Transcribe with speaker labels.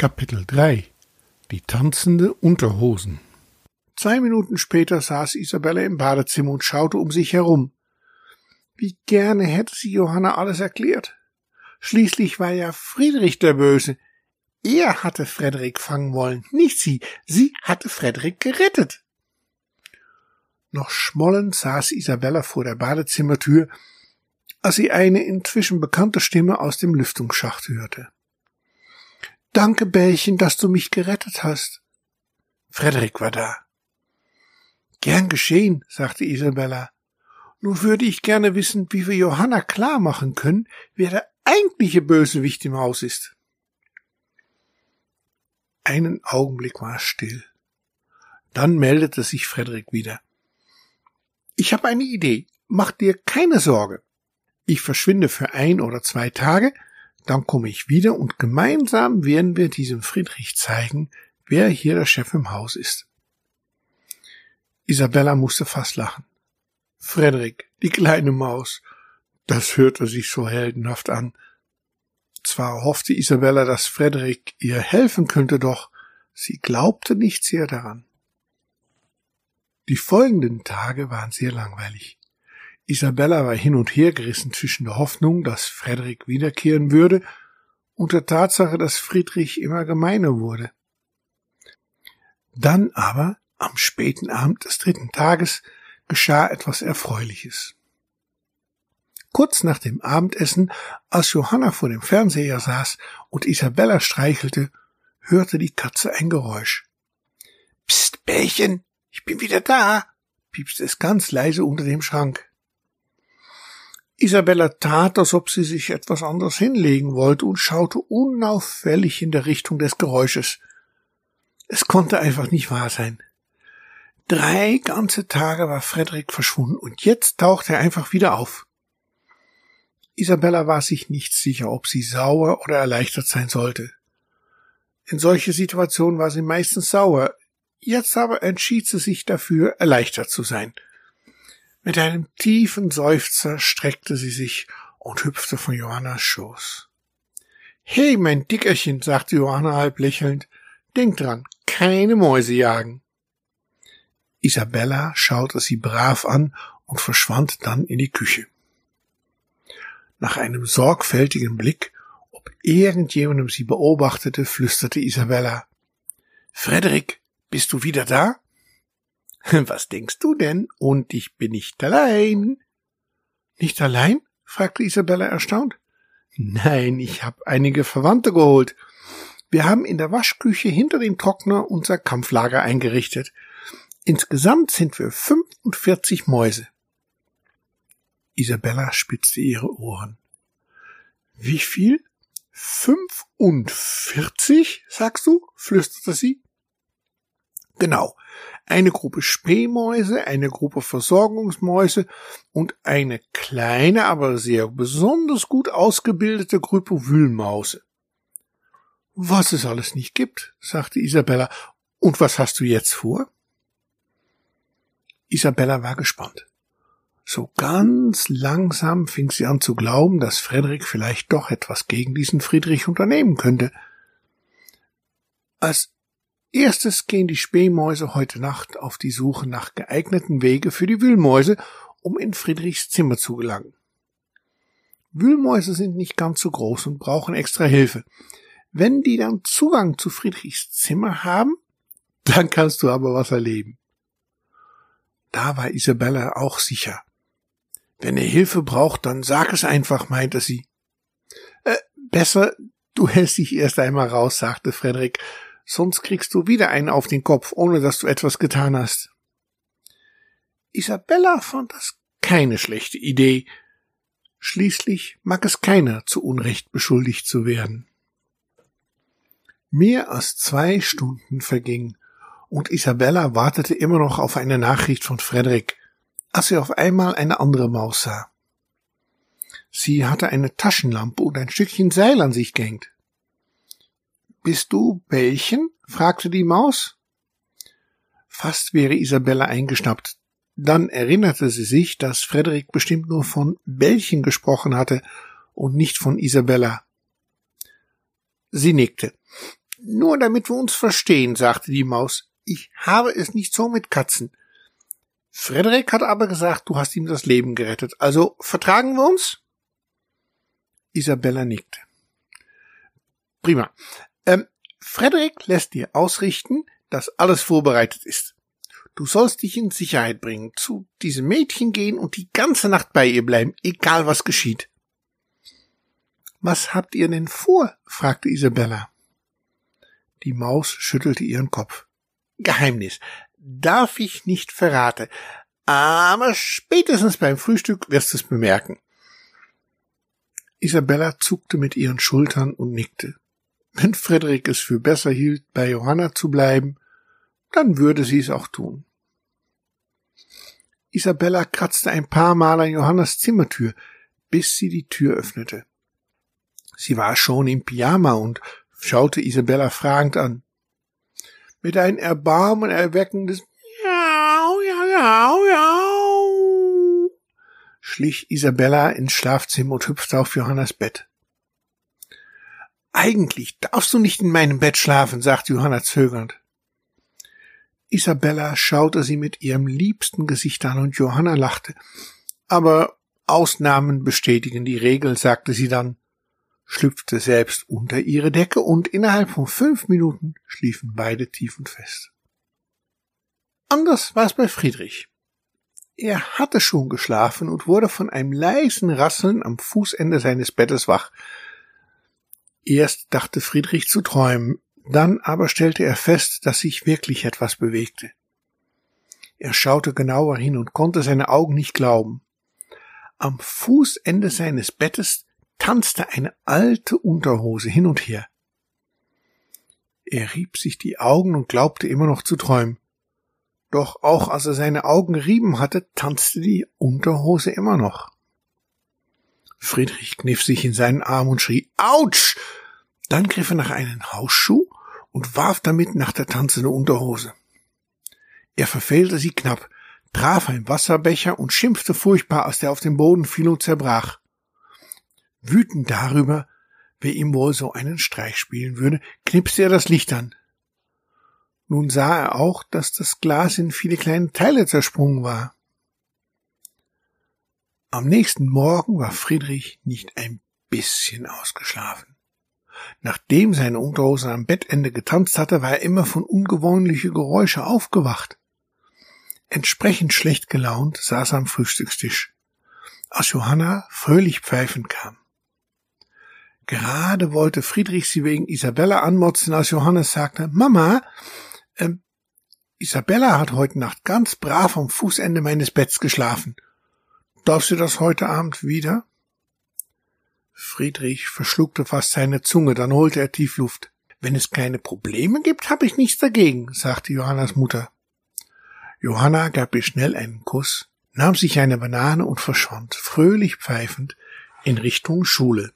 Speaker 1: Kapitel 3 Die tanzende Unterhosen Zwei Minuten später saß Isabella im Badezimmer und schaute um sich herum. Wie gerne hätte sie Johanna alles erklärt. Schließlich war ja Friedrich der Böse. Er hatte Frederik fangen wollen, nicht sie. Sie hatte Frederik gerettet. Noch schmollend saß Isabella vor der Badezimmertür, als sie eine inzwischen bekannte Stimme aus dem Lüftungsschacht hörte. Danke, Bällchen, dass du mich gerettet hast. Frederik war da. Gern geschehen, sagte Isabella. Nun würde ich gerne wissen, wie wir Johanna klar machen können, wer der eigentliche Bösewicht im Haus ist. Einen Augenblick war es still. Dann meldete sich Frederik wieder. Ich habe eine Idee. Mach dir keine Sorge. Ich verschwinde für ein oder zwei Tage, dann komme ich wieder und gemeinsam werden wir diesem Friedrich zeigen, wer hier der Chef im Haus ist. Isabella musste fast lachen. Frederik, die kleine Maus, das hörte sich so heldenhaft an. Zwar hoffte Isabella, dass Frederik ihr helfen könnte, doch sie glaubte nicht sehr daran. Die folgenden Tage waren sehr langweilig. Isabella war hin und her gerissen zwischen der Hoffnung, dass Frederik wiederkehren würde, und der Tatsache, dass Friedrich immer gemeiner wurde. Dann aber, am späten Abend des dritten Tages, geschah etwas Erfreuliches. Kurz nach dem Abendessen, als Johanna vor dem Fernseher saß und Isabella streichelte, hörte die Katze ein Geräusch. Psst, Bärchen, ich bin wieder da, piepste es ganz leise unter dem Schrank. Isabella tat, als ob sie sich etwas anderes hinlegen wollte und schaute unauffällig in der Richtung des Geräusches. Es konnte einfach nicht wahr sein. Drei ganze Tage war Frederik verschwunden und jetzt tauchte er einfach wieder auf. Isabella war sich nicht sicher, ob sie sauer oder erleichtert sein sollte. In solche Situationen war sie meistens sauer, jetzt aber entschied sie sich dafür, erleichtert zu sein – mit einem tiefen Seufzer streckte sie sich und hüpfte von Johannas Schoß. Hey, mein Dickerchen, sagte Johanna halb lächelnd, denk dran, keine Mäuse jagen. Isabella schaute sie brav an und verschwand dann in die Küche. Nach einem sorgfältigen Blick, ob irgendjemandem sie beobachtete, flüsterte Isabella Frederik, bist du wieder da? Was denkst du denn? Und ich bin nicht allein. Nicht allein? fragte Isabella erstaunt. Nein, ich habe einige Verwandte geholt. Wir haben in der Waschküche hinter dem Trockner unser Kampflager eingerichtet. Insgesamt sind wir 45 Mäuse. Isabella spitzte ihre Ohren. Wie viel? 45, sagst du? flüsterte sie. Genau eine Gruppe Spähmäuse, eine Gruppe Versorgungsmäuse und eine kleine, aber sehr besonders gut ausgebildete Gruppe Wühlmause. Was es alles nicht gibt, sagte Isabella. Und was hast du jetzt vor? Isabella war gespannt. So ganz langsam fing sie an zu glauben, dass Frederik vielleicht doch etwas gegen diesen Friedrich unternehmen könnte. Als Erstes gehen die Spähmäuse heute Nacht auf die Suche nach geeigneten Wege für die Wühlmäuse, um in Friedrichs Zimmer zu gelangen. Wühlmäuse sind nicht ganz so groß und brauchen extra Hilfe. Wenn die dann Zugang zu Friedrichs Zimmer haben, dann kannst du aber was erleben. Da war Isabella auch sicher. Wenn er Hilfe braucht, dann sag es einfach, meinte sie. Äh, besser, du hältst dich erst einmal raus, sagte Frederik sonst kriegst du wieder einen auf den Kopf, ohne dass du etwas getan hast. Isabella fand das keine schlechte Idee. Schließlich mag es keiner zu Unrecht beschuldigt zu werden. Mehr als zwei Stunden vergingen, und Isabella wartete immer noch auf eine Nachricht von Frederik, als sie auf einmal eine andere Maus sah. Sie hatte eine Taschenlampe und ein Stückchen Seil an sich gehängt. Bist du Bällchen? fragte die Maus. Fast wäre Isabella eingeschnappt. Dann erinnerte sie sich, dass Frederik bestimmt nur von Bällchen gesprochen hatte und nicht von Isabella. Sie nickte. Nur damit wir uns verstehen, sagte die Maus. Ich habe es nicht so mit Katzen. Frederik hat aber gesagt, du hast ihm das Leben gerettet. Also vertragen wir uns? Isabella nickte. Prima. Ähm, Frederik lässt dir ausrichten, dass alles vorbereitet ist. Du sollst dich in Sicherheit bringen, zu diesem Mädchen gehen und die ganze Nacht bei ihr bleiben, egal was geschieht. Was habt ihr denn vor? fragte Isabella. Die Maus schüttelte ihren Kopf. Geheimnis. Darf ich nicht verraten. Aber spätestens beim Frühstück wirst du es bemerken. Isabella zuckte mit ihren Schultern und nickte. Wenn Frederik es für besser hielt, bei Johanna zu bleiben, dann würde sie es auch tun. Isabella kratzte ein paar Mal an Johannas Zimmertür, bis sie die Tür öffnete. Sie war schon im Pyjama und schaute Isabella fragend an. Mit einem Erbarmen erweckendes Miau, ja, ja, schlich Isabella ins Schlafzimmer und hüpfte auf Johannas Bett. Eigentlich darfst du nicht in meinem Bett schlafen, sagte Johanna zögernd. Isabella schaute sie mit ihrem liebsten Gesicht an und Johanna lachte. Aber Ausnahmen bestätigen die Regel, sagte sie dann, schlüpfte selbst unter ihre Decke und innerhalb von fünf Minuten schliefen beide tief und fest. Anders war es bei Friedrich. Er hatte schon geschlafen und wurde von einem leisen Rasseln am Fußende seines Bettes wach. Erst dachte Friedrich zu träumen, dann aber stellte er fest, dass sich wirklich etwas bewegte. Er schaute genauer hin und konnte seine Augen nicht glauben. Am Fußende seines Bettes tanzte eine alte Unterhose hin und her. Er rieb sich die Augen und glaubte immer noch zu träumen. Doch auch als er seine Augen rieben hatte, tanzte die Unterhose immer noch. Friedrich kniff sich in seinen Arm und schrie Autsch. Dann griff er nach einem Hausschuh und warf damit nach der tanzenden Unterhose. Er verfehlte sie knapp, traf ein Wasserbecher und schimpfte furchtbar, als der auf den Boden fiel und zerbrach. Wütend darüber, wer ihm wohl so einen Streich spielen würde, knipste er das Licht an. Nun sah er auch, dass das Glas in viele kleine Teile zersprungen war. Am nächsten Morgen war Friedrich nicht ein bisschen ausgeschlafen. Nachdem seine Unterhose am Bettende getanzt hatte, war er immer von ungewöhnliche Geräusche aufgewacht. Entsprechend schlecht gelaunt saß er am Frühstückstisch, als Johanna fröhlich pfeifend kam. Gerade wollte Friedrich sie wegen Isabella anmotzen, als Johannes sagte, Mama, äh, Isabella hat heute Nacht ganz brav am Fußende meines Betts geschlafen. Darf sie das heute Abend wieder? Friedrich verschluckte fast seine Zunge, dann holte er tief Luft. Wenn es keine Probleme gibt, habe ich nichts dagegen, sagte Johannas Mutter. Johanna gab ihr schnell einen Kuss, nahm sich eine Banane und verschwand, fröhlich pfeifend, in Richtung Schule.